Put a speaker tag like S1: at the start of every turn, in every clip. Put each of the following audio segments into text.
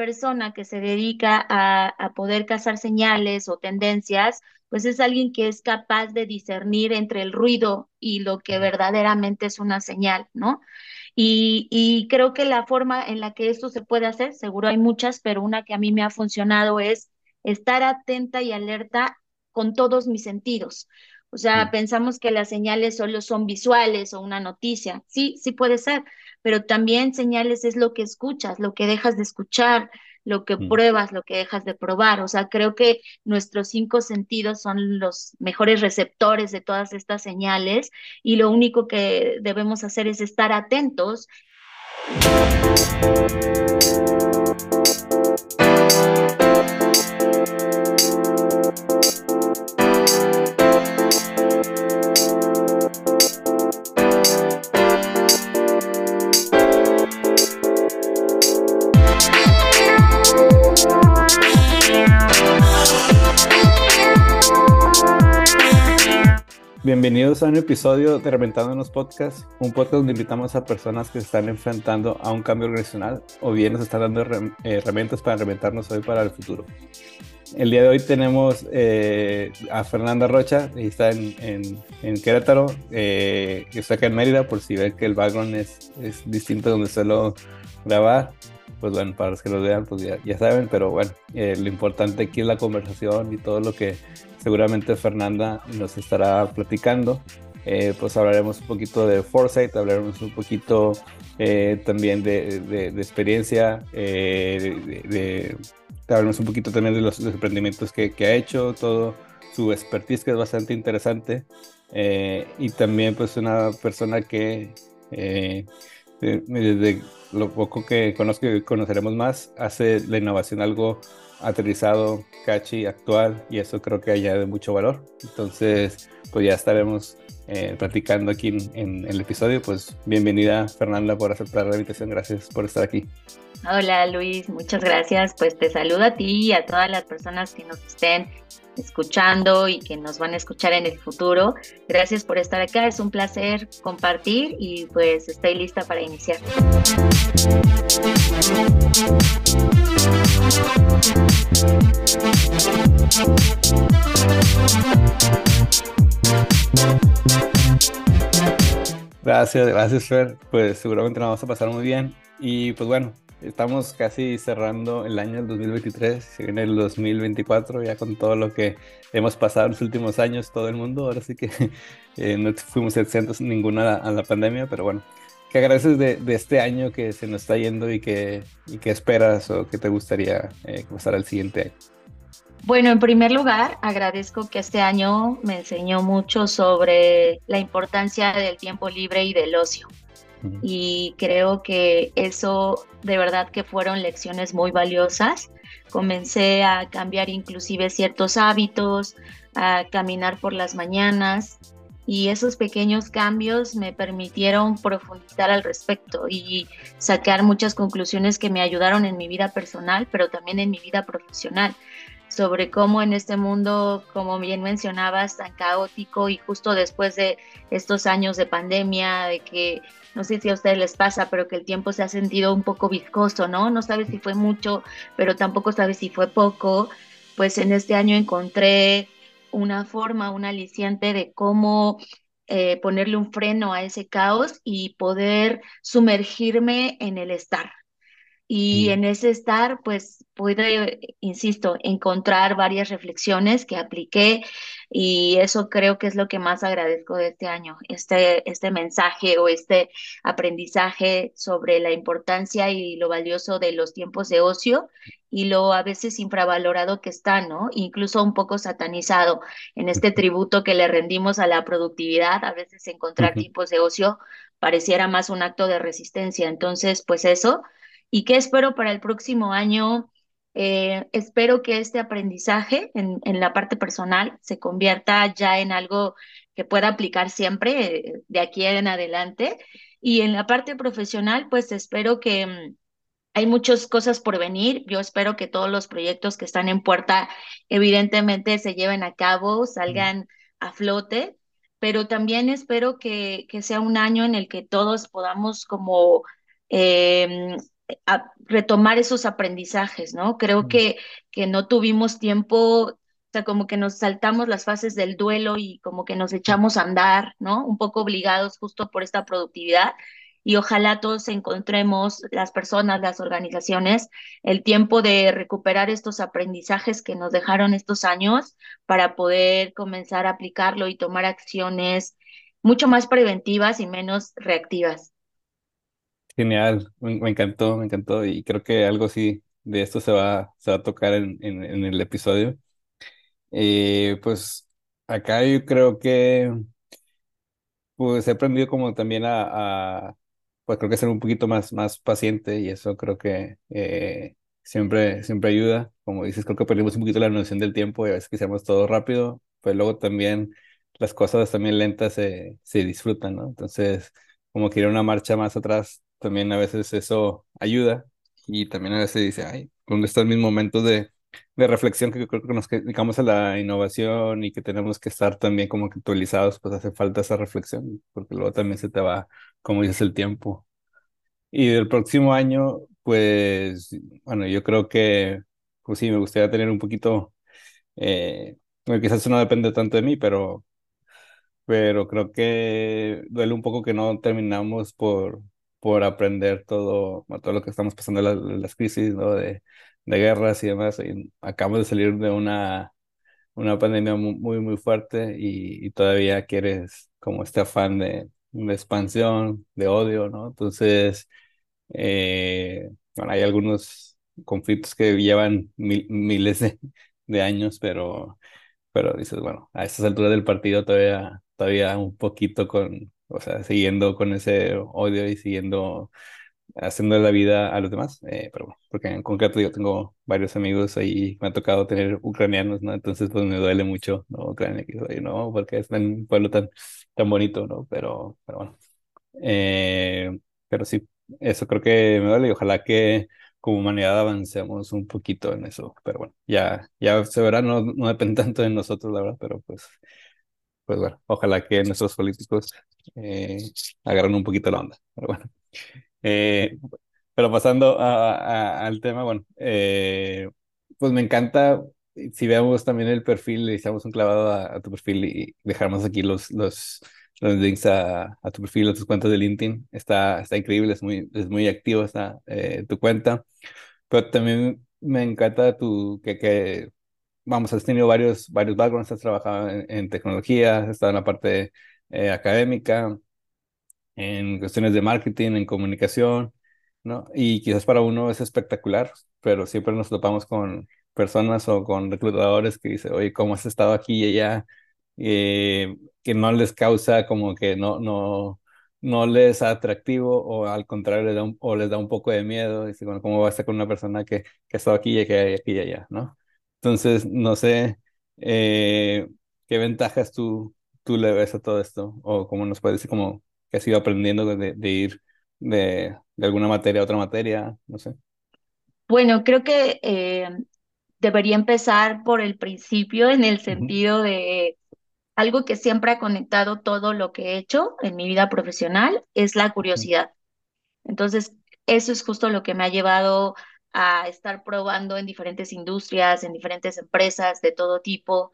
S1: persona que se dedica a, a poder cazar señales o tendencias, pues es alguien que es capaz de discernir entre el ruido y lo que verdaderamente es una señal, ¿no? Y, y, creo que la forma en la que esto se puede hacer, seguro hay muchas, pero una que a mí me ha funcionado es estar atenta y alerta con todos mis sentidos. O sea, pensamos que las señales solo son visuales o una noticia. Sí, sí puede ser, pero también señales es lo que escuchas, lo que dejas de escuchar, lo que pruebas, lo que dejas de probar. O sea, creo que nuestros cinco sentidos son los mejores receptores de todas estas señales y lo único que debemos hacer es estar atentos.
S2: Bienvenidos a un episodio de Reventándonos Podcast, un podcast donde invitamos a personas que se están enfrentando a un cambio organizacional o bien nos están dando eh, herramientas para reventarnos hoy para el futuro. El día de hoy tenemos eh, a Fernanda Rocha, y está en, en, Querétaro, eh, está acá en Mérida, por si ven que el background es, es distinto donde suelo grabar. Pues bueno, para los que lo vean, pues ya, ya saben, pero bueno, eh, lo importante aquí es la conversación y todo lo que seguramente Fernanda nos estará platicando. Eh, pues hablaremos un poquito de foresight, hablaremos un poquito eh, también de, experiencia, eh, hablaremos un poquito también de los, emprendimientos que, que, ha hecho, todo su expertise que es bastante interesante y también pues una persona que desde lo poco que conozco y conoceremos más hace la innovación algo aterrizado, catchy, actual, y eso creo que añade mucho valor. Entonces, pues ya estaremos eh, platicando aquí en, el episodio. Pues bienvenida Fernanda por aceptar la invitación, gracias por estar aquí.
S1: Hola Luis, muchas gracias. Pues te saludo a ti y a todas las personas que nos estén escuchando y que nos van a escuchar en el futuro. Gracias por estar acá, es un placer compartir y pues estoy lista para iniciar.
S2: Gracias, gracias Fer. Pues seguramente nos vamos a pasar muy bien. Y pues bueno, estamos casi cerrando el año del 2023, se viene el 2024 ya con todo lo que hemos pasado en los últimos años, todo el mundo. Ahora sí que eh, no fuimos exentos ninguna a la pandemia, pero bueno, ¿qué agradeces de, de, este año que se nos está yendo y que, y que esperas o que te gustaría eh, pasar al siguiente año?
S1: Bueno, en primer lugar, agradezco que este año me enseñó mucho sobre la importancia del tiempo libre y del ocio. Y creo que eso de verdad que fueron lecciones muy valiosas. Comencé a cambiar inclusive ciertos hábitos, a caminar por las mañanas y esos pequeños cambios me permitieron profundizar al respecto y sacar muchas conclusiones que me ayudaron en mi vida personal, pero también en mi vida profesional sobre cómo en este mundo, como bien mencionabas, tan caótico y justo después de estos años de pandemia, de que no sé si a ustedes les pasa, pero que el tiempo se ha sentido un poco viscoso, ¿no? No sabes si fue mucho, pero tampoco sabes si fue poco. Pues en este año encontré una forma, un aliciente de cómo eh, ponerle un freno a ese caos y poder sumergirme en el estar. Y en ese estar, pues pude, insisto, encontrar varias reflexiones que apliqué y eso creo que es lo que más agradezco de este año, este, este mensaje o este aprendizaje sobre la importancia y lo valioso de los tiempos de ocio y lo a veces infravalorado que está, ¿no? Incluso un poco satanizado en este tributo que le rendimos a la productividad, a veces encontrar tiempos de ocio pareciera más un acto de resistencia. Entonces, pues eso ¿Y qué espero para el próximo año? Eh, espero que este aprendizaje en, en, la parte personal se convierta ya en algo que pueda aplicar siempre eh, de aquí en adelante. Y en la parte profesional, pues espero que mm, hay muchas cosas por venir. Yo espero que todos los proyectos que están en puerta, evidentemente, se lleven a cabo, salgan a flote, pero también espero que, que sea un año en el que todos podamos como... Eh, retomar esos aprendizajes, ¿no? Creo que, que no tuvimos tiempo, o sea, como que nos saltamos las fases del duelo y como que nos echamos a andar, ¿no? Un poco obligados justo por esta productividad y ojalá todos encontremos, las personas, las organizaciones, el tiempo de recuperar estos aprendizajes que nos dejaron estos años para poder comenzar a aplicarlo y tomar acciones mucho más preventivas y menos reactivas.
S2: Genial, me, encantó, me encantó y creo que algo así de esto se va, se va a tocar en, en, el episodio. Eh, pues acá yo creo que pues he aprendido como también a, pues creo que ser un poquito más, más paciente y eso creo que eh, siempre, siempre ayuda. Como dices, creo que perdimos un poquito la noción del tiempo y a veces quisiéramos todo rápido, pues luego también las cosas también lentas se, se disfrutan, ¿no? Entonces, como que ir una marcha más atrás, también a veces eso ayuda y también a veces dice, ay, ¿dónde están mis momentos de, de reflexión que creo que nos dedicamos a la innovación y que tenemos que estar también como actualizados, pues hace falta esa reflexión, porque luego también se te va, como dices, el tiempo. Y del próximo año, pues, bueno, yo creo que, pues sí, me gustaría tener un poquito, eh, quizás eso no depende tanto de mí, pero, pero creo que duele un poco que no terminamos por, por aprender todo, todo lo que estamos pasando, las, crisis, ¿no? De, de guerras y demás. Y acabamos de salir de una, una pandemia muy, muy, fuerte y, todavía quieres como este afán de, de expansión, de odio, ¿no? Entonces, eh, bueno, hay algunos conflictos que llevan miles de, años, pero, pero dices, bueno, a estas alturas del partido todavía, todavía un poquito con, o sea, siguiendo con ese odio y siguiendo haciendo la vida a los demás, eh, pero porque en concreto yo tengo varios amigos ahí, me ha tocado tener ucranianos, ¿no? Entonces pues me duele mucho, ¿no? Ucrania, que ¿no? Porque es un pueblo tan, tan bonito, ¿no? Pero, pero bueno, eh, pero sí, eso creo que me duele y ojalá que como humanidad avancemos un poquito en eso, pero bueno, ya, ya se verá, no, no depende tanto de nosotros, la verdad, pero pues, pues bueno, ojalá que nuestros políticos eh, agarren un poquito la onda, pero bueno. Eh, pero pasando al tema, bueno, eh, pues me encanta, si veamos también el perfil, le echamos un clavado a, tu perfil y dejamos aquí los, los, los links a, a, tu perfil, a tus cuentas de LinkedIn, está, está increíble, es muy, es muy activo está, eh, tu cuenta, pero también me encanta tu, que, que vamos, has tenido varios, varios backgrounds, has trabajado en, tecnología, has estado en la parte académica, en cuestiones de marketing, en comunicación, ¿no? Y quizás para uno es espectacular, pero siempre nos topamos con personas o con reclutadores que dicen, oye, ¿cómo has estado aquí y allá? Eh, que no les causa como que no, no, no les atractivo o al contrario les da un, o les da un poco de miedo. Dice, bueno, ¿cómo va a estar con una persona que, que ha estado aquí y que aquí y allá, ¿no? Entonces, no sé eh, qué ventajas tú, tú le ves a todo esto o cómo nos puedes decir como que has ido aprendiendo de, ir de, alguna materia a otra materia? No sé.
S1: Bueno, creo que eh, debería empezar por el principio en el sentido de algo que siempre ha conectado todo lo que he hecho en mi vida profesional es la curiosidad. Entonces, eso es justo lo que me ha llevado a estar probando en diferentes industrias, en diferentes empresas de todo tipo,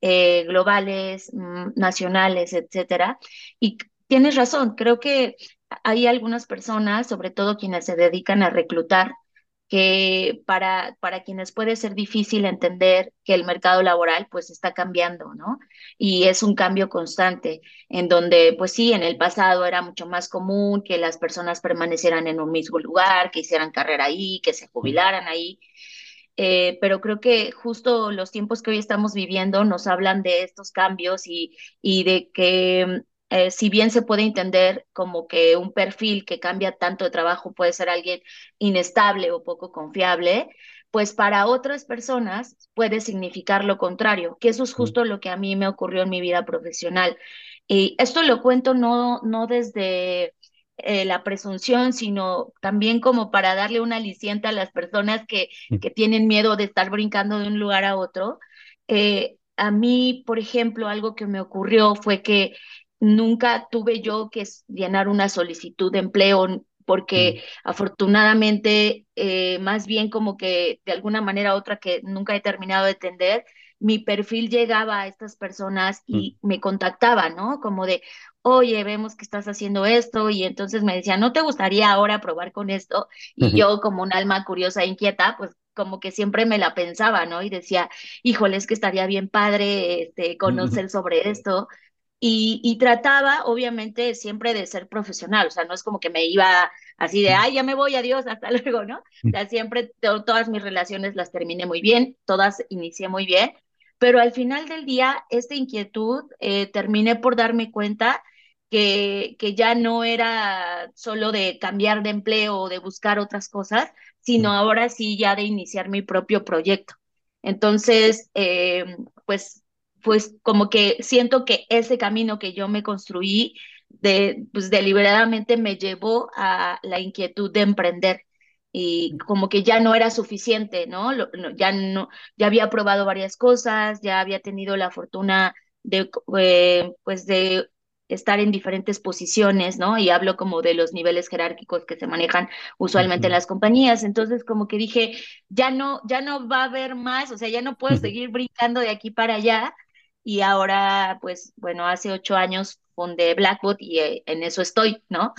S1: eh, globales, mm, nacionales, etcétera. Y Tienes razón, creo que hay algunas personas, sobre todo quienes se dedican a reclutar, que para, para quienes puede ser difícil entender que el mercado laboral pues está cambiando, ¿no? Y es un cambio constante, en donde pues sí, en el pasado era mucho más común que las personas permanecieran en un mismo lugar, que hicieran carrera ahí, que se jubilaran ahí. Eh, pero creo que justo los tiempos que hoy estamos viviendo nos hablan de estos cambios y, y de que eh, si bien se puede entender como que un perfil que cambia tanto de trabajo puede ser alguien inestable o poco confiable, pues para otras personas puede significar lo contrario, que eso es justo lo que a mí me ocurrió en mi vida profesional. Y esto lo cuento no, no desde eh, la presunción, sino también como para darle una aliciente a las personas que, que tienen miedo de estar brincando de un lugar a otro. Eh, a mí, por ejemplo, algo que me ocurrió fue que Nunca tuve yo que llenar una solicitud de empleo porque afortunadamente, eh, más bien como que de alguna manera u otra que nunca he terminado de entender, mi perfil llegaba a estas personas y me contactaba, ¿no? Como de, oye, vemos que estás haciendo esto y entonces me decía, ¿no te gustaría ahora probar con esto? Y yo como un alma curiosa e inquieta, pues como que siempre me la pensaba, ¿no? Y decía, híjole, es que estaría bien padre este, conocer sobre esto. Y, trataba, obviamente, siempre de ser profesional, o sea, no es como que me iba así de, ay, ya me voy, adiós, hasta luego, ¿no? O sea, siempre todas mis relaciones las terminé muy bien, todas inicié muy bien, pero al final del día, esta inquietud eh, terminé por darme cuenta que, que ya no era solo de cambiar de empleo o de buscar otras cosas, sino ahora sí ya de iniciar mi propio proyecto. Entonces, eh, pues pues como que siento que ese camino que yo me construí de, pues deliberadamente me llevó a la inquietud de emprender y como que ya no era suficiente, ¿no? ya no, ya había probado varias cosas, ya había tenido la fortuna de, eh, pues de estar en diferentes posiciones, ¿no? Y hablo como de los niveles jerárquicos que se manejan usualmente en las compañías. Entonces, como que dije, ya no, ya no va a haber más, o sea, ya no puedo seguir brincando de aquí para allá y ahora, pues, bueno, hace ocho años fundé Blackwood y eh, en eso estoy, ¿no?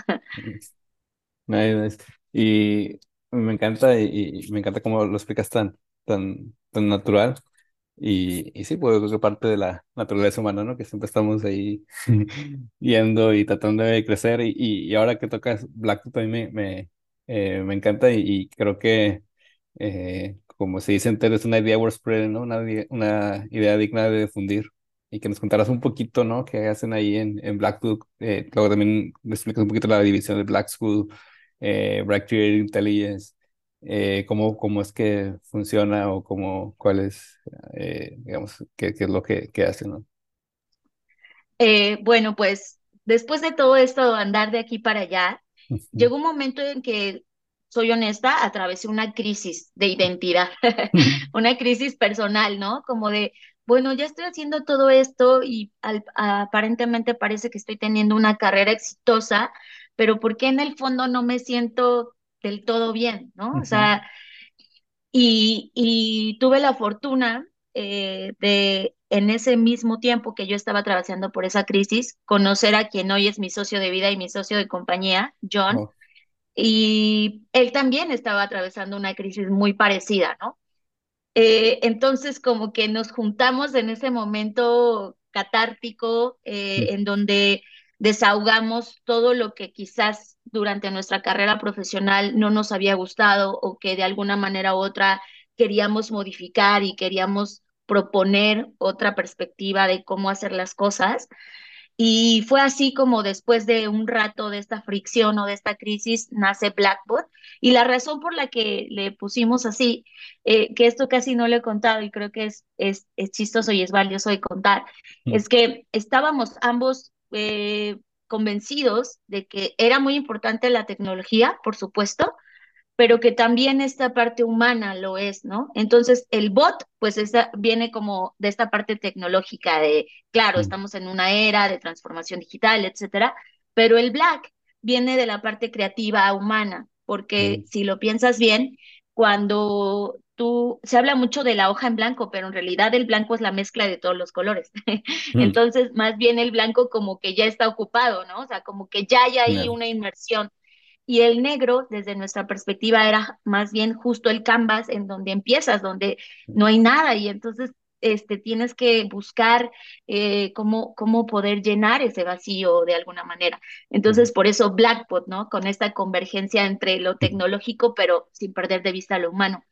S2: Y me encanta y, me encanta cómo lo explicas tan, tan, tan natural. Y, y sí, pues es parte de la naturaleza humana, ¿no? Que siempre estamos ahí yendo y tratando de crecer. Y, y, ahora que tocas a mí me, me, eh, me encanta y, creo que eh, como se dice entero, es una idea worth spreading, ¿no? Una, una idea digna de difundir y que nos contaras un poquito, ¿no? ¿Qué hacen ahí en, en Blackwood? Eh, luego también me explicas un poquito la división de Black School, eh, Creative Intelligence, eh, cómo, cómo es que funciona o cómo, cuál es, eh, digamos, qué, qué, es lo que, que hacen, ¿no?
S1: bueno, pues después de todo esto, andar de aquí para allá, llegó un momento en que soy honesta, atravesé una crisis de identidad, una crisis personal, ¿no? Como de, bueno, ya estoy haciendo todo esto y aparentemente parece que estoy teniendo una carrera exitosa, pero ¿por qué en el fondo no me siento del todo bien, ¿no? O sea, y, tuve la fortuna eh, de, en ese mismo tiempo que yo estaba atravesando por esa crisis, conocer a quien hoy es mi socio de vida y mi socio de compañía, John, oh. y él también estaba atravesando una crisis muy parecida, ¿no? Eh, entonces, como que nos juntamos en ese momento catártico, eh, en donde desahogamos todo lo que quizás durante nuestra carrera profesional no nos había gustado o que de alguna manera u otra queríamos modificar y queríamos proponer otra perspectiva de cómo hacer las cosas. Y fue así como después de un rato de esta fricción o de esta crisis nace Blackboard. Y la razón por la que le pusimos así, eh, que esto casi no le he contado y creo que es, es, es chistoso y es valioso de contar, mm. es que estábamos ambos eh, convencidos de que era muy importante la tecnología, por supuesto, pero que también esta parte humana lo es, ¿no? Entonces, el bot, pues esa, viene como de esta parte tecnológica de, claro, estamos en una era de transformación digital, etcétera, pero el black viene de la parte creativa humana, porque si lo piensas bien, cuando tú, se habla mucho de la hoja en blanco, pero en realidad el blanco es la mezcla de todos los colores. Entonces, más bien el blanco como que ya está ocupado, ¿no? O sea, como que ya hay ahí una inmersión y el negro, desde nuestra perspectiva, era más bien justo el canvas en donde empiezas, donde no hay nada y entonces este, tienes que buscar eh, cómo, cómo poder llenar ese vacío de alguna manera. Entonces, por eso Blackpot, ¿no? Con esta convergencia entre lo tecnológico, pero sin perder de vista lo humano.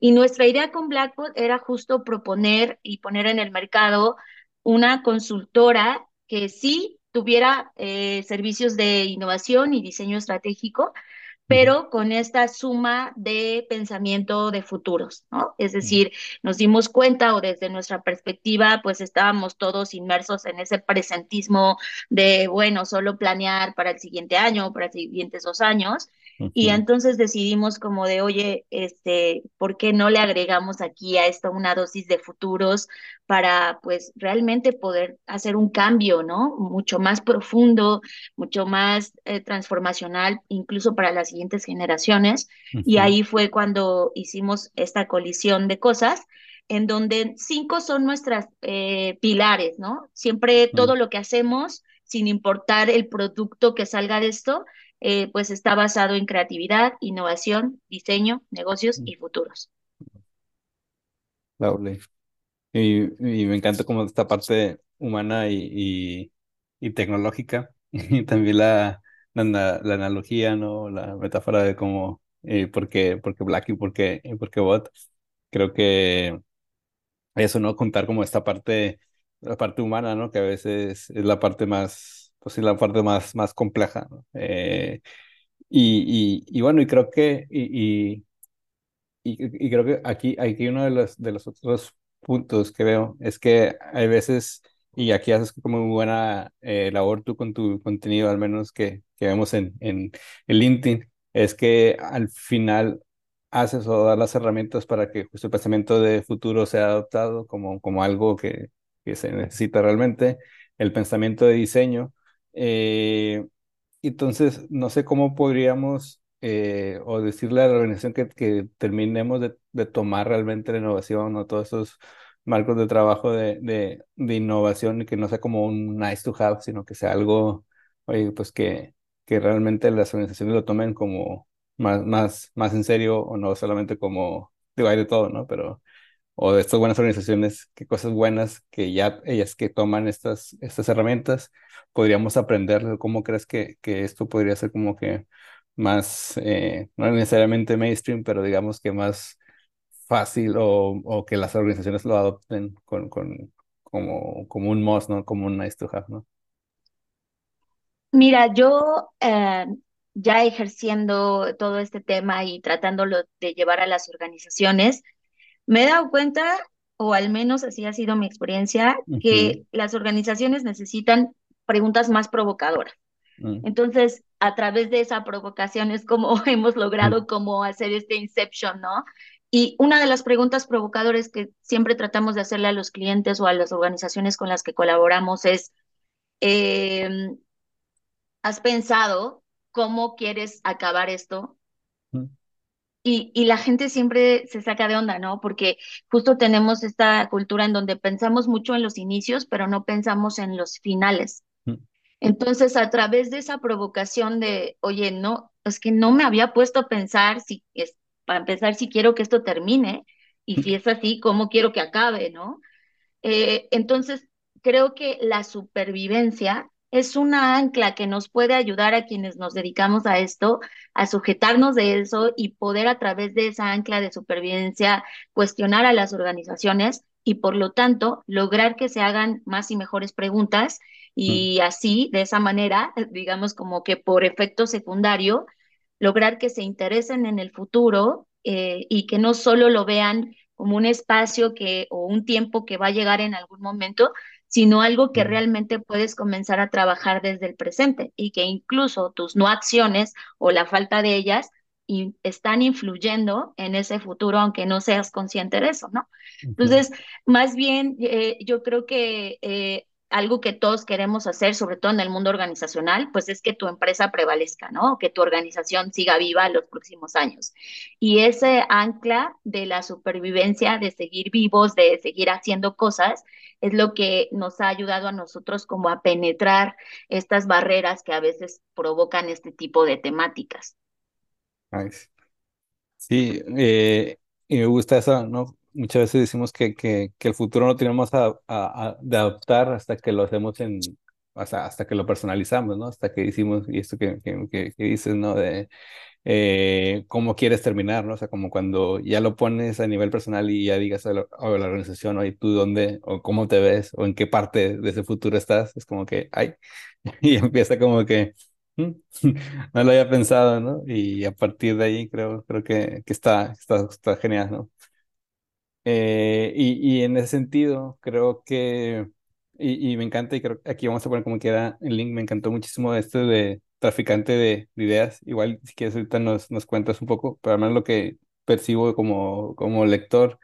S1: Y nuestra idea con Blackpot era justo proponer y poner en el mercado una consultora que sí tuviera eh, servicios de innovación y diseño estratégico, pero con esta suma de pensamiento de futuros, ¿no? Es decir, nos dimos cuenta o desde nuestra perspectiva, pues estábamos todos inmersos en ese presentismo de, bueno, solo planear para el siguiente año, para los siguientes dos años, Y entonces decidimos como de, oye, este, ¿por qué no le agregamos aquí a esto una dosis de futuros para pues realmente poder hacer un cambio, ¿no? Mucho más profundo, mucho más eh, transformacional, incluso para las siguientes generaciones. Y ahí fue cuando hicimos esta colisión de cosas en donde cinco son nuestras eh, pilares, ¿no? Siempre todo lo que hacemos, sin importar el producto que salga de esto, eh, pues está basado en creatividad, innovación, diseño, negocios y futuros.
S2: Y, y me encanta como esta parte humana y, y, tecnológica, y también la, la, analogía, ¿no? La metáfora de cómo, eh, por qué, Black y por qué, por qué Bot. Creo que eso, ¿no? Contar como esta parte, la parte humana, ¿no? Que a veces es la parte más, pues sí, la parte más, más compleja, ¿no? Eh, y, y, y, bueno, y creo que, y, y, creo que aquí, aquí uno de los, de los otros puntos que veo es que hay veces, y aquí haces como muy buena eh, labor tú con tu contenido, al menos que, que vemos en, en, en LinkedIn, es que al final haces o das las herramientas para que justo el pensamiento de futuro sea adoptado como, como algo que, que se necesita realmente, el pensamiento de diseño. Eh, entonces, no sé cómo podríamos eh, o decirle a la organización que, que terminemos de, tomar realmente la innovación o todos esos marcos de trabajo de, de, de, innovación y que no sea como un nice to have, sino que sea algo, oye, pues que, que realmente las organizaciones lo tomen como, más, más, más en serio o no solamente como, digo, hay de todo, ¿no? Pero, o de estas buenas organizaciones, qué cosas buenas que ya ellas que toman estas, estas herramientas, podríamos aprender, ¿cómo crees que, que esto podría ser como que más, eh, no necesariamente mainstream, pero digamos que más fácil o, o que las organizaciones lo adopten con, con, como, como un must, ¿no? Como un nice to have, ¿no?
S1: Mira, yo eh, ya ejerciendo todo este tema y tratándolo de llevar a las organizaciones, me he dado cuenta, o al menos así ha sido mi experiencia, que las organizaciones necesitan preguntas más provocadoras. Mm. Entonces, a través de esa provocación es como hemos logrado mm. como hacer este inception, ¿no? Y una de las preguntas provocadoras que siempre tratamos de hacerle a los clientes o a las organizaciones con las que colaboramos es, em, ¿has pensado cómo quieres acabar esto. Y, y, la gente siempre se saca de onda, ¿no? Porque justo tenemos esta cultura en donde pensamos mucho en los inicios, pero no pensamos en los finales. Entonces, a través de esa provocación de, oye, no, es que no me había puesto a pensar si, es, para empezar, si quiero que esto termine, y si es así, cómo quiero que acabe, ¿no? Eh, entonces, creo que la supervivencia es una ancla que nos puede ayudar a quienes nos dedicamos a esto, a sujetarnos de eso y poder a través de esa ancla de supervivencia cuestionar a las organizaciones y por lo tanto lograr que se hagan más y mejores preguntas y así, de esa manera, digamos como que por efecto secundario, lograr que se interesen en el futuro eh, y que no solo lo vean como un espacio que o un tiempo que va a llegar en algún momento, sino algo que realmente puedes comenzar a trabajar desde el presente y que incluso tus no acciones o la falta de ellas están influyendo en ese futuro, aunque no seas consciente de eso, ¿no? Entonces, más bien, eh, yo creo que eh, algo que todos queremos hacer, sobre todo en el mundo organizacional, pues es que tu empresa prevalezca, ¿no? Que tu organización siga viva los próximos años. Y ese ancla de la supervivencia, de seguir vivos, de seguir haciendo cosas, es lo que nos ha ayudado a nosotros como a penetrar estas barreras que a veces provocan este tipo de temáticas.
S2: Sí, eh, y me gusta eso, ¿no? Muchas veces decimos que, que, el futuro no tenemos a, a, de adoptar hasta que lo hacemos en, hasta, hasta que lo personalizamos, ¿no? Hasta que hicimos, y esto que, que, dices, ¿no? De eh, cómo quieres terminar, ¿no? O sea, como cuando ya lo pones a nivel personal y ya digas a la, organización, oye, tú dónde, o cómo te ves, o en qué parte de ese futuro estás, es como que, ay, y empieza como que, mm, no lo había pensado, ¿no? Y a partir de ahí creo, creo que, que está, está, está genial, ¿no? Eh, y, y, en ese sentido, creo que, y, y, me encanta, y creo que aquí vamos a poner como queda el link, me encantó muchísimo este de, traficante de, ideas. Igual, si quieres, ahorita nos, nos cuentas un poco, pero además lo que percibo como, como lector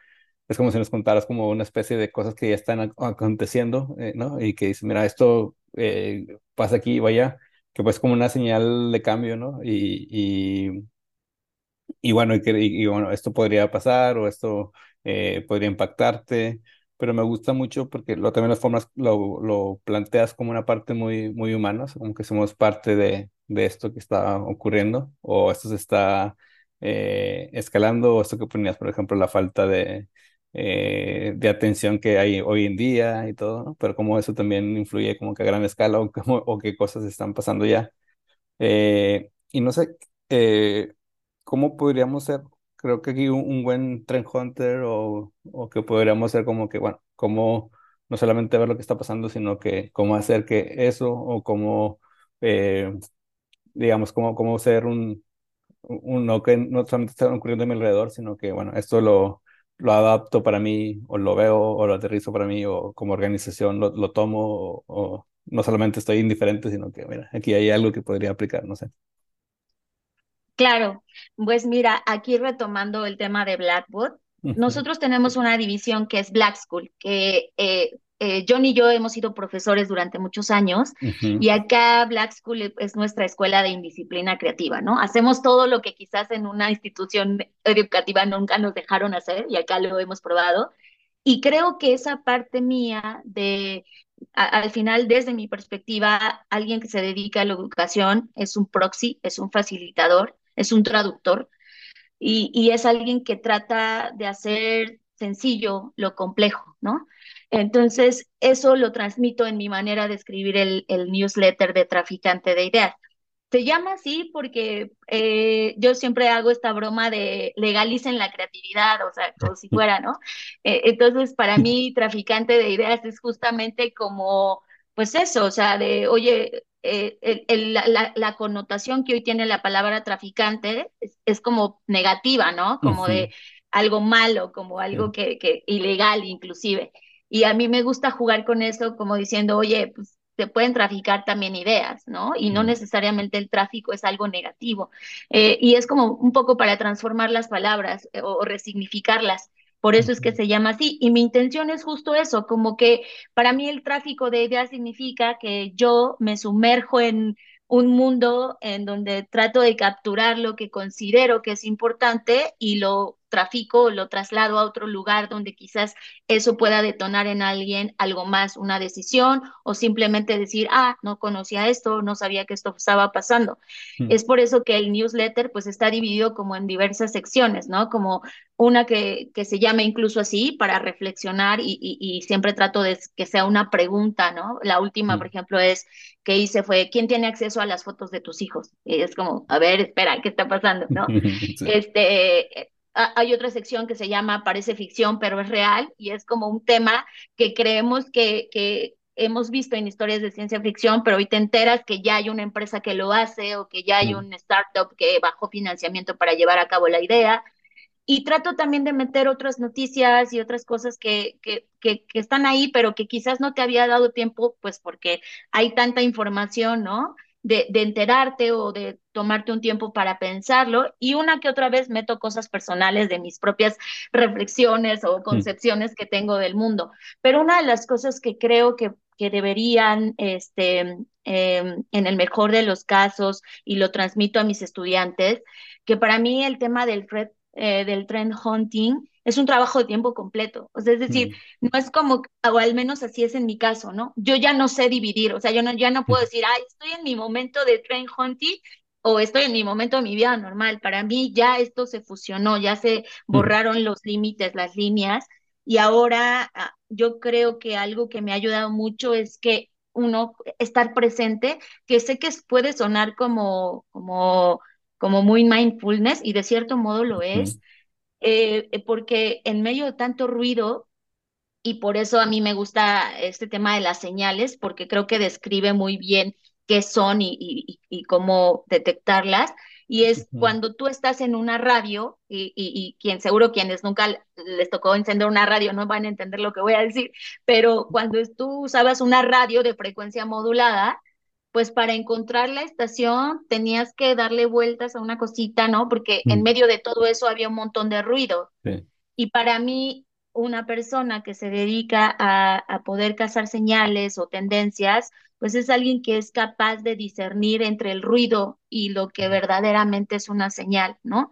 S2: es como si nos contaras como una especie de cosas que ya están aconteciendo, eh, ¿no? Y que dices, mira, esto eh, pasa aquí, vaya, que pues como una señal de cambio, ¿no? Y, y, y bueno, y, y, bueno, esto podría pasar o esto eh, podría impactarte, pero me gusta mucho porque lo, también las formas lo, lo planteas como una parte muy, muy humana, como que somos parte de, de esto que está ocurriendo o esto se está escalando o esto que ponías, por ejemplo, la falta de eh, de atención que hay hoy en día y todo, ¿no? Pero como eso también influye como que a gran escala o, como, o qué cosas están pasando ya. Eh, y no sé, eh, ¿cómo podríamos ser? Creo que aquí un, buen trend hunter o, o, que podríamos ser como que, bueno, cómo no solamente ver lo que está pasando, sino que cómo hacer que eso o cómo, digamos, cómo, cómo ser un, un, no que no solamente está ocurriendo a mi alrededor, sino que, bueno, esto lo lo adapto para mí, o lo veo, o lo aterrizo para mí, o como organización lo, lo tomo, o, no solamente estoy indiferente, sino que, mira, aquí hay algo que podría aplicar, no sé.
S1: Claro, pues mira, aquí retomando el tema de Blackwood, nosotros tenemos una división que es Black School, que eh, eh, John y yo hemos sido profesores durante muchos años y acá Black School es nuestra escuela de indisciplina creativa, ¿no? Hacemos todo lo que quizás en una institución educativa nunca nos dejaron hacer y acá lo hemos probado. Y creo que esa parte mía de, al final, desde mi perspectiva, alguien que se dedica a la educación es un proxy, es un facilitador, es un traductor y, y es alguien que trata de hacer sencillo lo complejo, ¿no? Entonces, eso lo transmito en mi manera de escribir el, newsletter de Traficante de Ideas. Se llama así porque eh, yo siempre hago esta broma de legalicen la creatividad, o sea, como si fuera, ¿no? Eh, entonces, para mí, Traficante de Ideas es justamente como, pues eso, o sea, de, oye, eh, la, connotación que hoy tiene la palabra traficante es, como negativa, ¿no? Como de algo malo, como algo que, que ilegal inclusive. Y a mí me gusta jugar con eso como diciendo, oye, pues se pueden traficar también ideas, ¿no? Y no necesariamente el tráfico es algo negativo. Eh, y es como un poco para transformar las palabras eh, o, resignificarlas. Por eso es que se llama así. Y mi intención es justo eso, como que para mí el tráfico de ideas significa que yo me sumerjo en un mundo en donde trato de capturar lo que considero que es importante y lo trafico, lo traslado a otro lugar donde quizás eso pueda detonar en alguien algo más, una decisión o simplemente decir, ah, no conocía esto, no sabía que esto estaba pasando. Mm. Es por eso que el newsletter pues está dividido como en diversas secciones, ¿no? Como una que, que se llama incluso así para reflexionar y, y, siempre trato de que sea una pregunta, ¿no? La última, mm. por ejemplo, es que hice fue, ¿quién tiene acceso a las fotos de tus hijos? Y es como, a ver, espera, ¿qué está pasando? ¿no? Este, hay otra sección que se llama Parece ficción, pero es real, y es como un tema que creemos que, que hemos visto en historias de ciencia ficción, pero hoy te enteras que ya hay una empresa que lo hace o que ya hay mm. un startup que bajó financiamiento para llevar a cabo la idea. Y trato también de meter otras noticias y otras cosas que, que, que, que están ahí, pero que quizás no te había dado tiempo, pues porque hay tanta información, ¿no? De, enterarte o de tomarte un tiempo para pensarlo y una que otra vez meto cosas personales de mis propias reflexiones o mm. concepciones que tengo del mundo. Pero una de las cosas que creo que, que deberían, este, em, en el mejor de los casos, y lo transmito a mis estudiantes, que para mí el tema del, eh, del trend hunting es un trabajo de tiempo completo. O sea, es decir, mm. no es como, o al menos así es en mi caso, ¿no? Yo ya no sé dividir, o sea, yo no, ya no puedo decir, ay, estoy en mi momento de train hunting o estoy en mi momento de mi vida normal. Para mí ya esto se fusionó, ya se mm. borraron los límites, las líneas, y ahora ah, yo creo que algo que me ha ayudado mucho es que uno, estar presente, que sé que puede sonar como, como, como muy mindfulness, y de cierto modo lo es, eh, porque en medio de tanto ruido, y por eso a mí me gusta este tema de las señales, porque creo que describe muy bien qué son y, y, cómo detectarlas. Y es cuando tú estás en una radio, y, y, quien seguro quienes nunca les tocó encender una radio no van a entender lo que voy a decir, pero cuando tú usabas una radio de frecuencia modulada, pues para encontrar la estación tenías que darle vueltas a una cosita, ¿no? Porque en mm. medio de todo eso había un montón de ruido. Y para mí, una persona que se dedica a, a, poder cazar señales o tendencias, pues es alguien que es capaz de discernir entre el ruido y lo que verdaderamente es una señal, ¿no?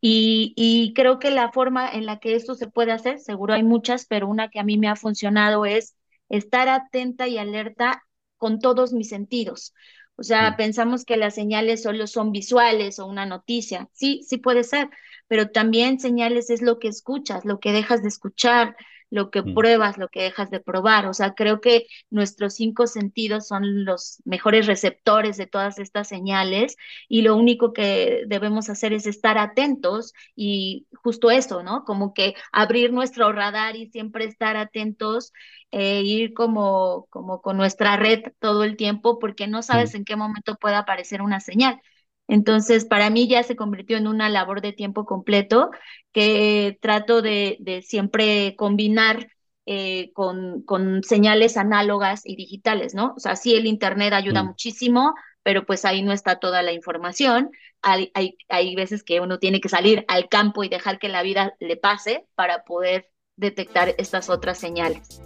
S1: Y, y creo que la forma en la que esto se puede hacer, seguro hay muchas, pero una que a mí me ha funcionado es estar atenta y alerta con todos mis sentidos. O sea, pensamos que las señales solo son visuales o una noticia. Sí, sí puede ser, pero también señales es lo que escuchas, lo que dejas de escuchar, lo que mm. pruebas, lo que dejas de probar. O sea, creo que nuestros cinco sentidos son los mejores receptores de todas estas señales y lo único que debemos hacer es estar atentos y justo eso, ¿no? Como que abrir nuestro radar y siempre estar atentos, e ir como, como con nuestra red todo el tiempo porque no sabes en qué momento puede aparecer una señal. Entonces, para mí ya se convirtió en una labor de tiempo completo que trato de, siempre combinar eh, con, con, señales análogas y digitales, ¿no? O sea, sí el Internet ayuda mm. muchísimo, pero pues ahí no está toda la información. Hay, hay, hay veces que uno tiene que salir al campo y dejar que la vida le pase para poder detectar estas otras señales.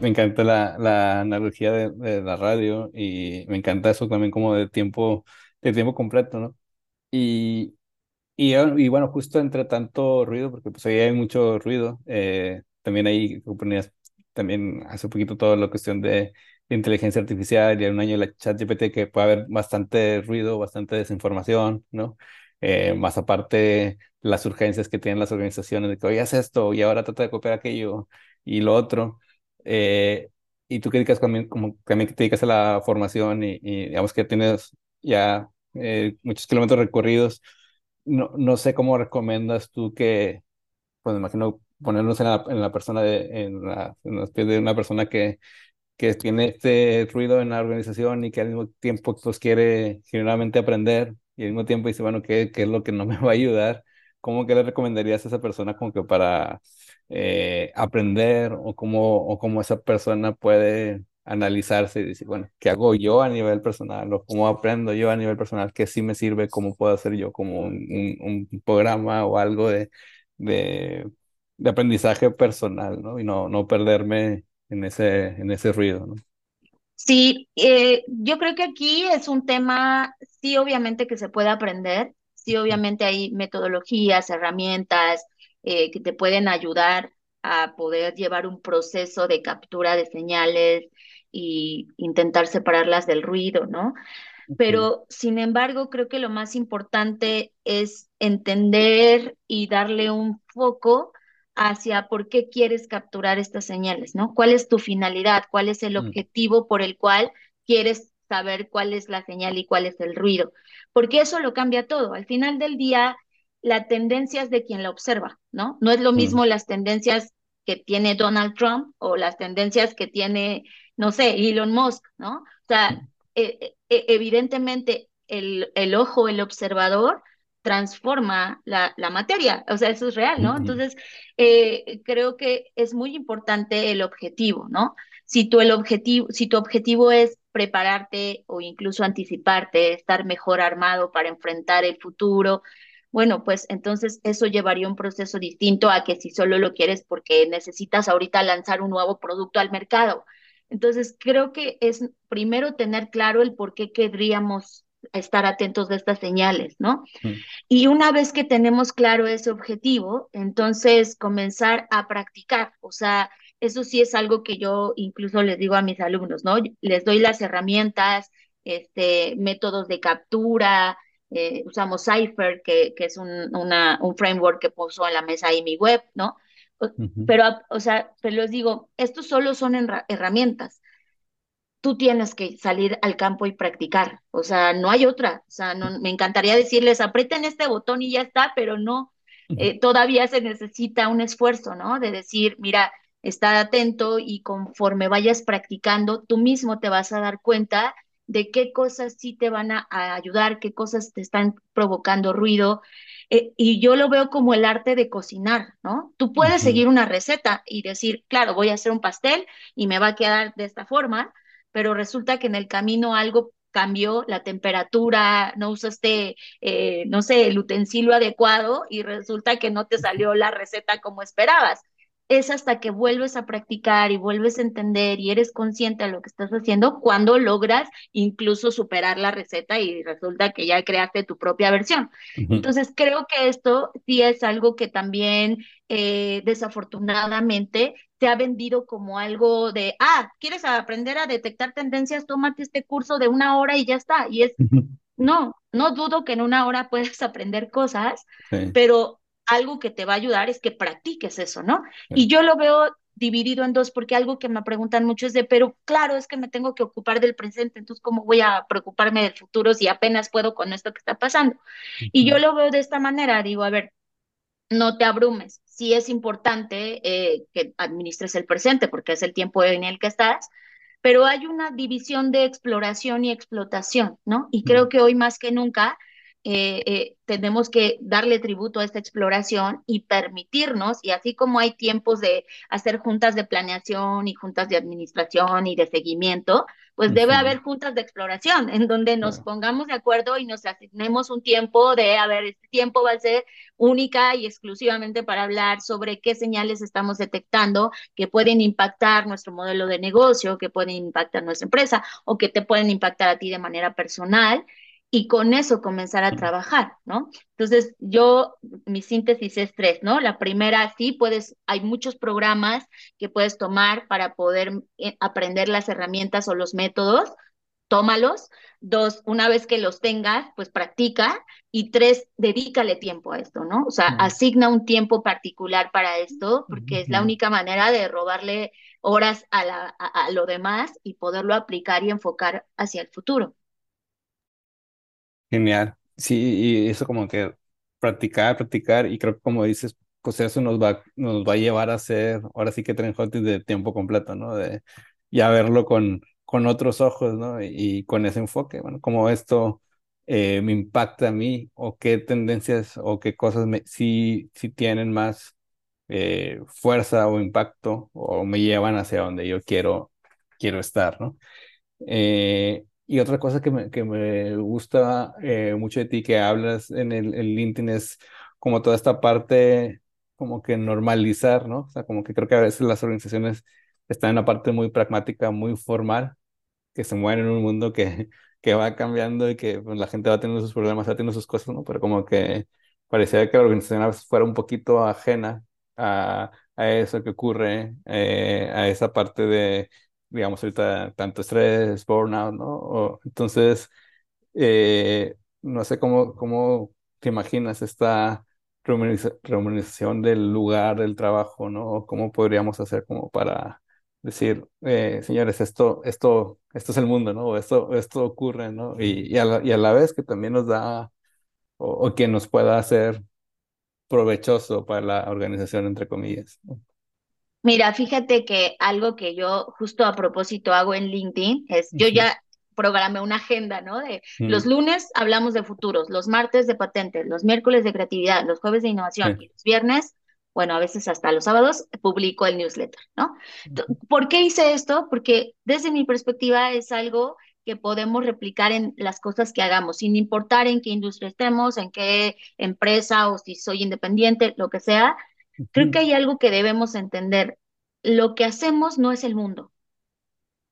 S2: Me encanta la, analogía de, la radio y me encanta eso también como de tiempo, de tiempo completo, ¿no? Y, y, bueno, justo entre tanto ruido, porque pues ahí hay mucho ruido, eh, también ahí ponías también hace poquito toda la cuestión de inteligencia artificial y un año la chat GPT que puede haber bastante ruido, bastante desinformación, ¿no? Eh, más aparte las urgencias que tienen las organizaciones de que hoy haz esto y ahora trata de copiar aquello y lo otro. Eh, y tú que dedicas también, como también que te dedicas a la formación y, digamos que tienes ya eh, muchos kilómetros recorridos, no, no sé cómo recomiendas tú que, pues me imagino ponernos en la, en la persona de, en, la, en los pies de una persona que que tiene este ruido en la organización y que al mismo tiempo pues quiere generalmente aprender y al mismo tiempo dice, bueno, ¿qué, qué es lo que no me va a ayudar? ¿Cómo que le recomendarías a esa persona como que para eh, aprender o cómo, o cómo esa persona puede analizarse y decir, bueno, ¿qué hago yo a nivel personal o cómo aprendo yo a nivel personal? ¿Qué sí me sirve? ¿Cómo puedo hacer yo como un, un, programa o algo de, de, de aprendizaje personal, ¿no? Y no, no perderme en ese, en ese ruido, ¿no?
S1: Sí, eh, yo creo que aquí es un tema, sí, obviamente que se puede aprender, sí, obviamente hay metodologías, herramientas eh, que te pueden ayudar a poder llevar un proceso de captura de señales y intentar separarlas del ruido, ¿no? Pero, sin embargo, creo que lo más importante es entender y darle un foco hacia por qué quieres capturar estas señales, ¿no? ¿Cuál es tu finalidad? ¿Cuál es el mm. objetivo por el cual quieres saber cuál es la señal y cuál es el ruido? Porque eso lo cambia todo. Al final del día, la tendencia es de quien la observa, ¿no? No es lo mm. mismo las tendencias que tiene Donald Trump o las tendencias que tiene, no sé, Elon Musk, ¿no? O sea, mm. e, e, e, evidentemente el, el ojo, el observador, transforma la, la, materia, o sea, eso es real, ¿no? Entonces, eh, creo que es muy importante el objetivo, ¿no? Si tu, el objetivo, si tu objetivo es prepararte o incluso anticiparte, estar mejor armado para enfrentar el futuro, bueno, pues entonces eso llevaría un proceso distinto a que si solo lo quieres porque necesitas ahorita lanzar un nuevo producto al mercado. Entonces, creo que es primero tener claro el por qué querríamos estar atentos de estas señales, ¿no? Y una vez que tenemos claro ese objetivo, entonces comenzar a practicar, o sea, eso sí es algo que yo incluso les digo a mis alumnos, ¿no? Les doy las herramientas, este, métodos de captura, eh, usamos Cypher, que, que es un, una, un framework que puso en la mesa ahí mi web, ¿no? Pero, o sea, pero les digo, estos solo son herramientas tú tienes que salir al campo y practicar. O sea, no hay otra. O sea, no, me encantaría decirles, aprieten este botón y ya está, pero no. Eh, todavía se necesita un esfuerzo, ¿no? De decir, mira, está atento y conforme vayas practicando, tú mismo te vas a dar cuenta de qué cosas sí te van a, ayudar, qué cosas te están provocando ruido. Eh, y yo lo veo como el arte de cocinar, ¿no? Tú puedes seguir una receta y decir, claro, voy a hacer un pastel y me va a quedar de esta forma, pero resulta que en el camino algo cambió la temperatura, no usaste, eh, no sé, el utensilio adecuado y resulta que no te salió la receta como esperabas es hasta que vuelves a practicar y vuelves a entender y eres consciente de lo que estás haciendo cuando logras incluso superar la receta y resulta que ya creaste tu propia versión. Entonces, creo que esto sí es algo que también eh, desafortunadamente se ha vendido como algo de, ah, ¿quieres aprender a detectar tendencias? Tómate este curso de una hora y ya está. Y es, no, no dudo que en una hora puedes aprender cosas, pero algo que te va a ayudar es que practiques eso, ¿no? Y yo lo veo dividido en dos, porque algo que me preguntan mucho es de, pero claro, es que me tengo que ocupar del presente, entonces, ¿cómo voy a preocuparme del futuro si apenas puedo con esto que está pasando? Y yo lo veo de esta manera, digo, a ver, no te abrumes, sí es importante eh, que administres el presente, porque es el tiempo en el que estás, pero hay una división de exploración y explotación, ¿no? Y creo que hoy más que nunca eh, eh, tenemos que darle tributo a esta exploración y permitirnos, y así como hay tiempos de hacer juntas de planeación y juntas de administración y de seguimiento, pues debe haber juntas de exploración en donde nos pongamos de acuerdo y nos asignemos un tiempo de, a ver, este tiempo va a ser única y exclusivamente para hablar sobre qué señales estamos detectando que pueden impactar nuestro modelo de negocio, que pueden impactar nuestra empresa o que te pueden impactar a ti de manera personal y con eso comenzar a trabajar, ¿no? Entonces, yo, mi síntesis es tres, ¿no? La primera, sí, puedes, hay muchos programas que puedes tomar para poder eh, aprender las herramientas o los métodos, tómalos. Dos, una vez que los tengas, pues practica. Y tres, dedícale tiempo a esto, ¿no? O sea, asigna un tiempo particular para esto, porque es la única manera de robarle horas a, la, a lo demás y poderlo aplicar y enfocar hacia el futuro.
S2: Genial. Sí, y eso como que practicar, practicar, y creo que como dices, pues eso nos va, nos va a llevar a hacer, ahora sí que tren de tiempo completo, ¿no? De ya verlo con, con otros ojos, ¿no? Y, con ese enfoque, bueno, como esto eh, me impacta a mí, o qué tendencias o qué cosas me, sí, sí tienen más eh, fuerza o impacto, o me llevan hacia donde yo quiero, quiero estar, ¿no? Eh, y otra cosa que me, que me gusta eh, mucho de ti que hablas en el, el, LinkedIn es como toda esta parte como que normalizar, ¿no? O sea, como que creo que a veces las organizaciones están en una parte muy pragmática, muy formal, que se mueven en un mundo que, que va cambiando y que pues, la gente va teniendo sus problemas, va teniendo sus cosas, ¿no? Pero como que parecía que la organización fuera un poquito ajena a, a eso que ocurre, eh, a esa parte de digamos, ahorita tanto estrés, burnout, ¿no? entonces, eh, no sé cómo, cómo te imaginas esta remuneración del lugar del trabajo, ¿no? ¿Cómo podríamos hacer como para decir, eh, señores, esto, esto, esto es el mundo, ¿no? Esto, esto ocurre, ¿no? Y, a, la, y a la vez que también nos da, o, o que nos pueda hacer provechoso para la organización, entre comillas. ¿no?
S1: Mira, fíjate que algo que yo justo a propósito hago en LinkedIn es, yo ya programé una agenda, ¿no? De los lunes hablamos de futuros, los martes de patentes, los miércoles de creatividad, los jueves de innovación y los viernes, bueno, a veces hasta los sábados, publico el newsletter, ¿no? ¿Por qué hice esto? Porque desde mi perspectiva es algo que podemos replicar en las cosas que hagamos, sin importar en qué industria estemos, en qué empresa o si soy independiente, lo que sea, Creo que hay algo que debemos entender. Lo que hacemos no es el mundo.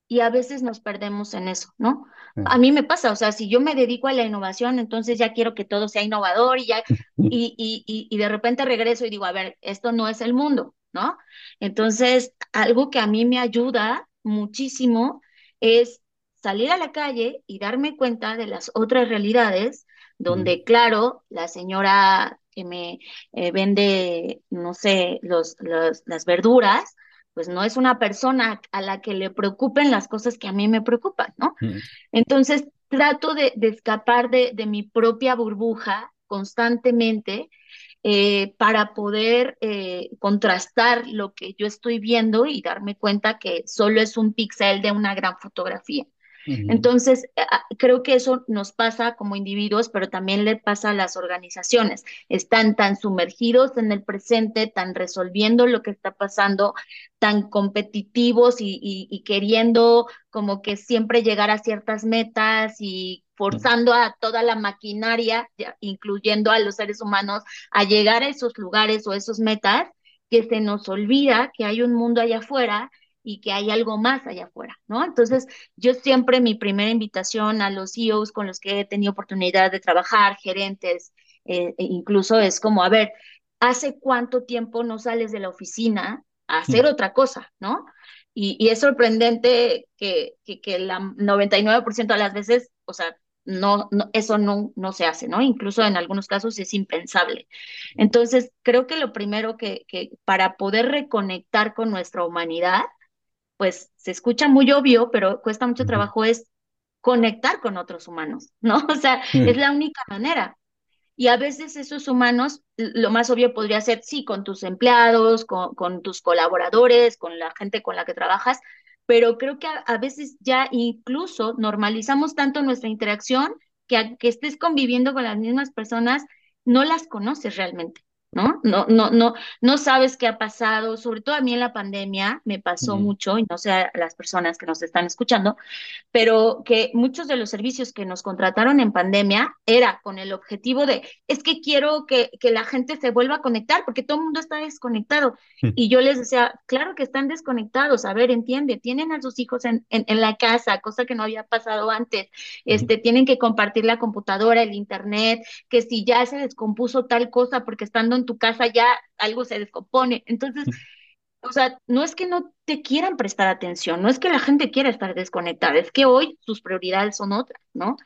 S1: Y a veces nos perdemos en eso, ¿no? A mí me pasa, o sea, si yo me dedico a la innovación, entonces ya quiero que todo sea innovador y ya, y, y, y de repente regreso y digo, a ver, esto no es el mundo, ¿no? Entonces, algo que a mí me ayuda muchísimo es salir a la calle y darme cuenta de las otras realidades donde, claro, la señora que me eh, vende, no sé, los, las verduras, pues no es una persona a la que le preocupen las cosas que a mí me preocupan, ¿no? Mm. Entonces, trato de, escapar de, de, mi propia burbuja constantemente eh, para poder eh, contrastar lo que yo estoy viendo y darme cuenta que solo es un pixel de una gran fotografía. Entonces, creo que eso nos pasa como individuos, pero también le pasa a las organizaciones. Están tan sumergidos en el presente, tan resolviendo lo que está pasando, tan competitivos y, queriendo como que siempre llegar a ciertas metas y forzando a toda la maquinaria, incluyendo a los seres humanos, a llegar a esos lugares o esos metas, que se nos olvida que hay un mundo allá afuera y que hay algo más allá afuera, ¿no? Entonces, yo siempre mi primera invitación a los CEOs con los que he tenido oportunidad de trabajar, gerentes, eh, e incluso es como, a ver, ¿hace cuánto tiempo no sales de la oficina a hacer otra cosa, ¿no? Y, es sorprendente que, que, que la 99% de las veces, o sea, no, no, eso no, no se hace, ¿no? Incluso en algunos casos es impensable. Entonces, creo que lo primero que, que para poder reconectar con nuestra humanidad, pues se escucha muy obvio, pero cuesta mucho trabajo, es conectar con otros humanos, ¿no? O sea, es la única manera. Y a veces esos humanos, lo más obvio podría ser, sí, con tus empleados, con, con tus colaboradores, con la gente con la que trabajas, pero creo que a, veces ya incluso normalizamos tanto nuestra interacción que, que estés conviviendo con las mismas personas, no las conoces realmente. ¿No? No, no, no, no sabes qué ha pasado, sobre todo a mí en la pandemia me pasó mucho, y no sé a las personas que nos están escuchando, pero que muchos de los servicios que nos contrataron en pandemia era con el objetivo de, es que quiero que, que la gente se vuelva a conectar, porque todo el mundo está desconectado. Y yo les decía, claro que están desconectados, a ver, entiende, tienen a sus hijos en, en, en la casa, cosa que no había pasado antes, este, tienen que compartir la computadora, el internet, que si ya se descompuso tal cosa porque tu casa ya algo se descompone. Entonces, o sea, no es que no te quieran prestar atención, no es que la gente quiera estar desconectada, es que hoy sus prioridades son otras, ¿no?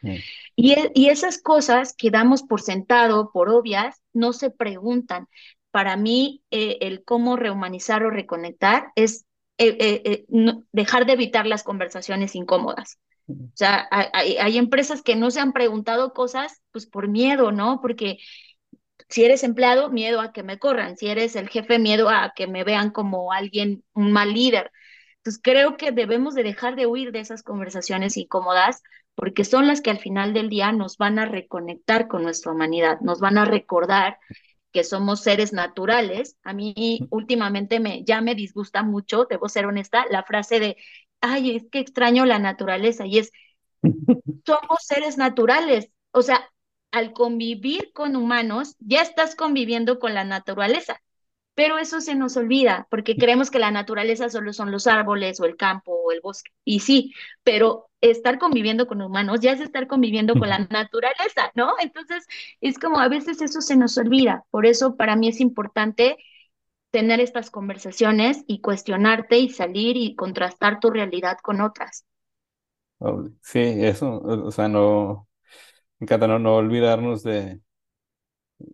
S1: Y, e, y esas cosas que damos por sentado, por obvias, no se preguntan. Para mí, eh, el cómo rehumanizar o reconectar es eh, eh, dejar de evitar las conversaciones incómodas. O sea, hay, hay, empresas que no se han preguntado cosas, pues por miedo, ¿no? Porque si eres empleado, miedo a que me corran. Si eres el jefe, miedo a que me vean como alguien, un mal líder. Entonces creo que debemos de dejar de huir de esas conversaciones incómodas porque son las que al final del día nos van a reconectar con nuestra humanidad, nos van a recordar que somos seres naturales. A mí últimamente me, ya me disgusta mucho, debo ser honesta, la frase de, ay, es que extraño la naturaleza y es, somos seres naturales. O sea, al convivir con humanos, ya estás conviviendo con la naturaleza. Pero eso se nos olvida, porque creemos que la naturaleza solo son los árboles o el campo o el bosque. Y sí, pero estar conviviendo con humanos ya es estar conviviendo con la naturaleza, ¿no? Entonces, es como a veces eso se nos olvida. Por eso para mí es importante tener estas conversaciones y cuestionarte y salir y contrastar tu realidad con otras.
S2: Oh, sí, eso, o sea, no, me encanta no, olvidarnos de,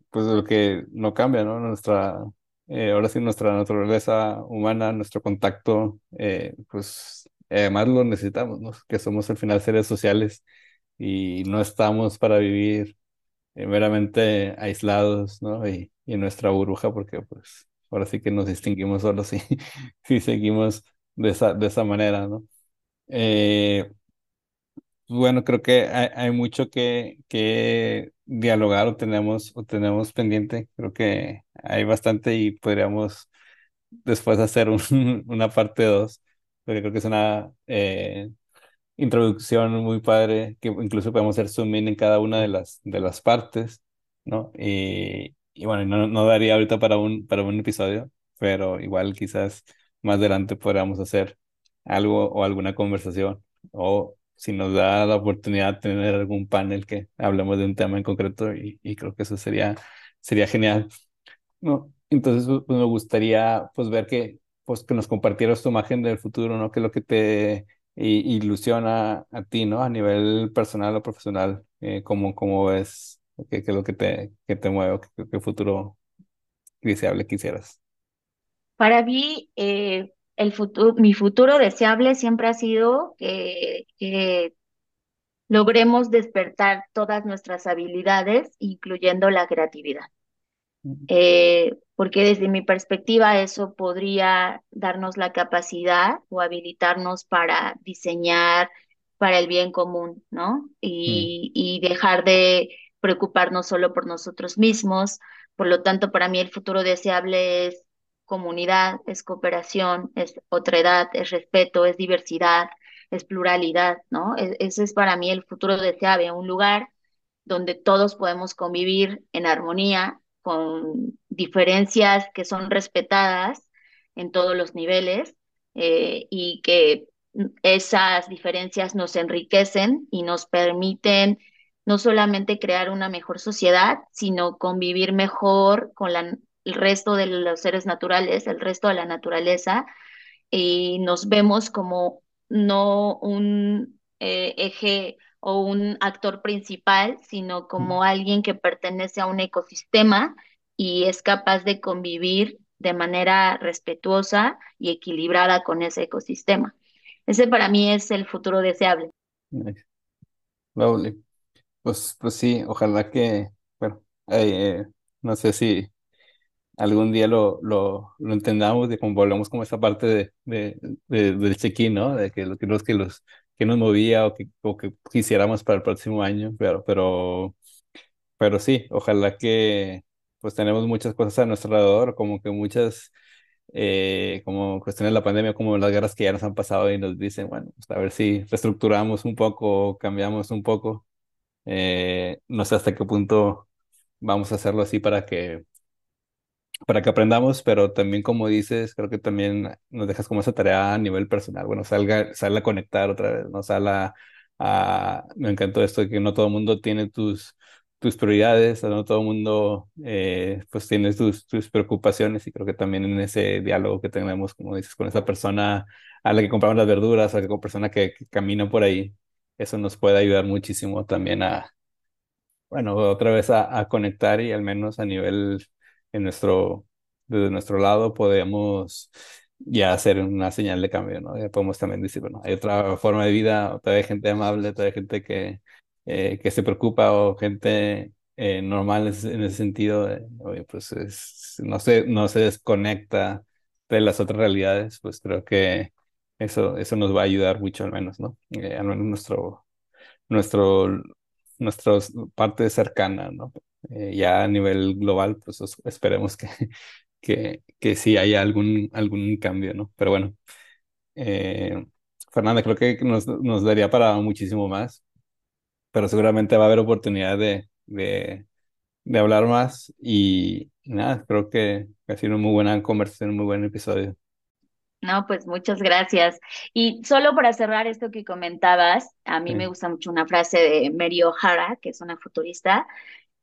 S2: pues, lo que no cambia, ¿no? Nuestra, eh, ahora sí, nuestra naturaleza humana, nuestro contacto, eh, pues además lo necesitamos, ¿no? Que somos al final seres sociales y no estamos para vivir eh, meramente aislados, ¿no? Y en nuestra burbuja, porque pues ahora sí que nos distinguimos solo si, si seguimos de esa, de esa manera, ¿no? Bueno, creo que hay, mucho que, que dialogar o tenemos, o tenemos pendiente. Creo que hay bastante y podríamos después hacer una parte dos, porque creo que es una eh, introducción muy padre, que incluso podemos hacer zoom in en cada una de las, de las partes, ¿no? Y, y bueno, no, no daría ahorita para un, para un episodio, pero igual quizás más adelante podríamos hacer algo o alguna conversación o si nos da la oportunidad de tener algún panel que hablemos de un tema en concreto y, creo que eso sería, sería genial. No, entonces pues, pues me gustaría pues ver que, pues, que nos compartieras tu imagen del futuro, ¿no? Que es lo que te ilusiona a ti, ¿no? A nivel personal o profesional, eh, ¿cómo, cómo ves? ¿Qué, es lo que te, que te mueve? ¿Qué, qué futuro deseable quisieras?
S1: Para mí, eh, el futuro, mi futuro deseable siempre ha sido que, logremos despertar todas nuestras habilidades, incluyendo la creatividad. Eh, porque desde mi perspectiva eso podría darnos la capacidad o habilitarnos para diseñar, para el bien común, ¿no?
S2: Mm.
S1: Y, y dejar de preocuparnos solo por nosotros mismos. Por lo tanto, para mí el futuro deseable es comunidad, es cooperación, es otredad, es respeto, es diversidad, es pluralidad, ¿no? E- ese es para mí el futuro deseable, un lugar donde todos podemos convivir en armonía, con diferencias que son respetadas en todos los niveles eh, y que esas diferencias nos enriquecen y nos permiten no solamente crear una mejor sociedad, sino convivir mejor con la, el resto de los seres naturales, el resto de la naturaleza, y nos vemos como no un eh, eje o un actor principal, sino como alguien que pertenece a un ecosistema y es capaz de convivir de manera respetuosa y equilibrada con ese ecosistema. Ese para mí es el futuro deseable.
S2: Lovely. Pues, pues sí, ojalá que, bueno, eh, no sé si algún día lo, lo, lo entendamos y como volvemos como esa parte de, de, de- del check-in, ¿no? De que que los que los que nos movía o que, o que quisiéramos para el próximo año, pero, pero, pero sí, ojalá que pues tenemos muchas cosas a nuestro alrededor, como que muchas, eh, como cuestiones de la pandemia, como las guerras que ya nos han pasado y nos dicen, bueno, pues a ver si reestructuramos un poco cambiamos un poco. Eh, no sé hasta qué punto vamos a hacerlo así para que para que aprendamos, pero también como dices, creo que también nos dejas como esa tarea a nivel personal. Bueno, salga, sal a conectar otra vez, ¿no? Sal a, me encantó esto de que no todo el mundo tiene tus, tus prioridades, no todo el mundo eh, pues tiene tus, tus preocupaciones y creo que también en ese diálogo que tenemos, como dices, con esa persona a la que compramos las verduras, a la persona que, que camina por ahí, eso nos puede ayudar muchísimo también a bueno, otra vez a conectar y al menos a nivel en nuestro, desde nuestro lado podemos ya hacer una señal de cambio, ¿no? Ya podemos también decir, bueno, hay otra forma de vida, todavía hay gente amable, todavía hay gente que, eh, que se preocupa o gente eh, normal en ese, en ese sentido, oye, pues es- no se, no se desconecta de las otras realidades, pues creo que eso, eso nos va a ayudar mucho al menos, ¿no? Eh, al menos nuestro nuestro, nuestra parte cercana, ¿no? Eh, ya a nivel global, pues os- esperemos que, que, que sí haya algún, algún cambio, ¿no? Pero bueno, eh, Fernanda, creo que nos, nos daría para muchísimo más, pero seguramente va a haber oportunidad de, de, de hablar más y nada, creo que ha sido una muy buena conversación, un muy buen episodio.
S1: No, pues muchas gracias. Y solo para cerrar esto que comentabas, a mí me
S2: Sí.
S1: gusta mucho una frase de Mary O'Hara, que es una futurista,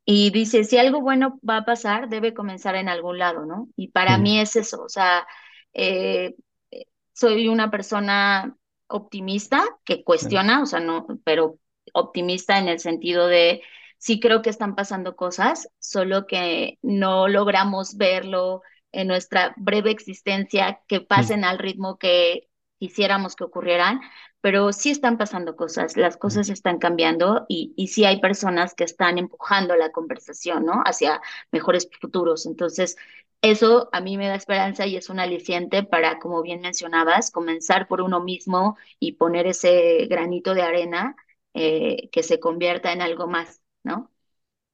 S1: y dice, si algo bueno va a pasar, debe comenzar en algún lado, ¿no? Y para
S2: Mm,
S1: mí es eso, o sea, eh, eh, soy una persona optimista que cuestiona, o sea, no, pero optimista en el sentido de, sí creo que están pasando cosas, solo que no logramos verlo en nuestra breve existencia, que
S2: Mm,
S1: pasen al ritmo que quisiéramos que ocurrieran pero sí están pasando cosas, las cosas están cambiando y, y sí hay personas que están empujando la conversación, ¿no? Hacia mejores futuros. Entonces, eso a mí me da esperanza y es un aliciente para, como bien mencionabas, comenzar por uno mismo y poner ese granito de arena eh, que se convierta en algo más, ¿no?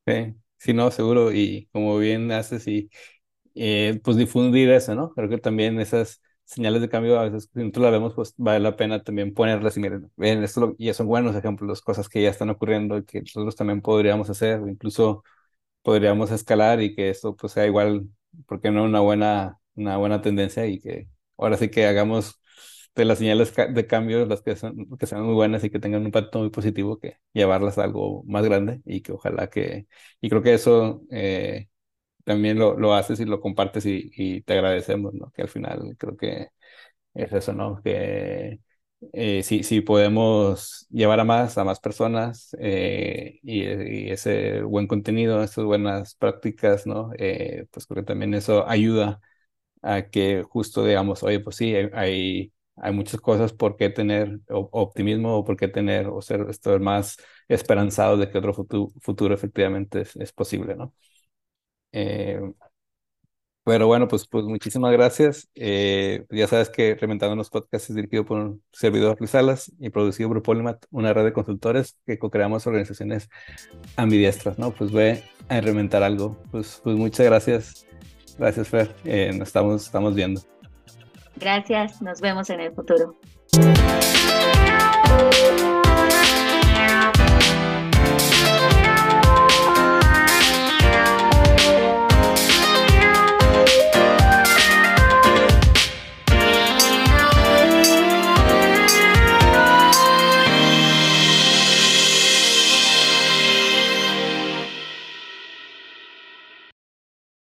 S2: Sí, sí, no, seguro, y como bien haces y eh, pues difundir eso, ¿no? Creo que también esas señales de cambio, a veces, si nosotros las vemos, pues vale la pena también ponerlas y miren, ven, esto lo- ya son buenos ejemplos, cosas que ya están ocurriendo y que nosotros también podríamos hacer, incluso podríamos escalar y que esto pues sea igual, porque no una buena, una buena tendencia y que ahora sí que hagamos de las señales de cambio las que son, que sean muy buenas y que tengan un impacto muy positivo, que llevarlas a algo más grande y que ojalá que, y creo que eso eh, también lo, lo haces y lo compartes y, y te agradecemos, ¿no? Que al final creo que es eso, ¿no? Que eh, si, si podemos llevar a más, a más personas eh, y, y ese buen contenido, esas buenas prácticas, ¿no? Eh, pues creo que también eso ayuda a que justo digamos, oye, pues sí, hay, hay, hay muchas cosas por qué tener optimismo o por qué tener o ser, estar más esperanzado de que otro futuro, futuro efectivamente es, es posible, ¿no? Eh, Pero bueno, pues, pues muchísimas gracias. Eh, ya sabes que Reventando los Podcasts es dirigido por un servidor Luis Salas y producido por Polymat, una red de consultores que co-creamos organizaciones ambidiestras, ¿no? Pues ve a reventar algo. Pues, pues muchas gracias. Gracias, Fer. Eh, nos estamos, estamos viendo.
S1: Gracias. Nos vemos en el futuro.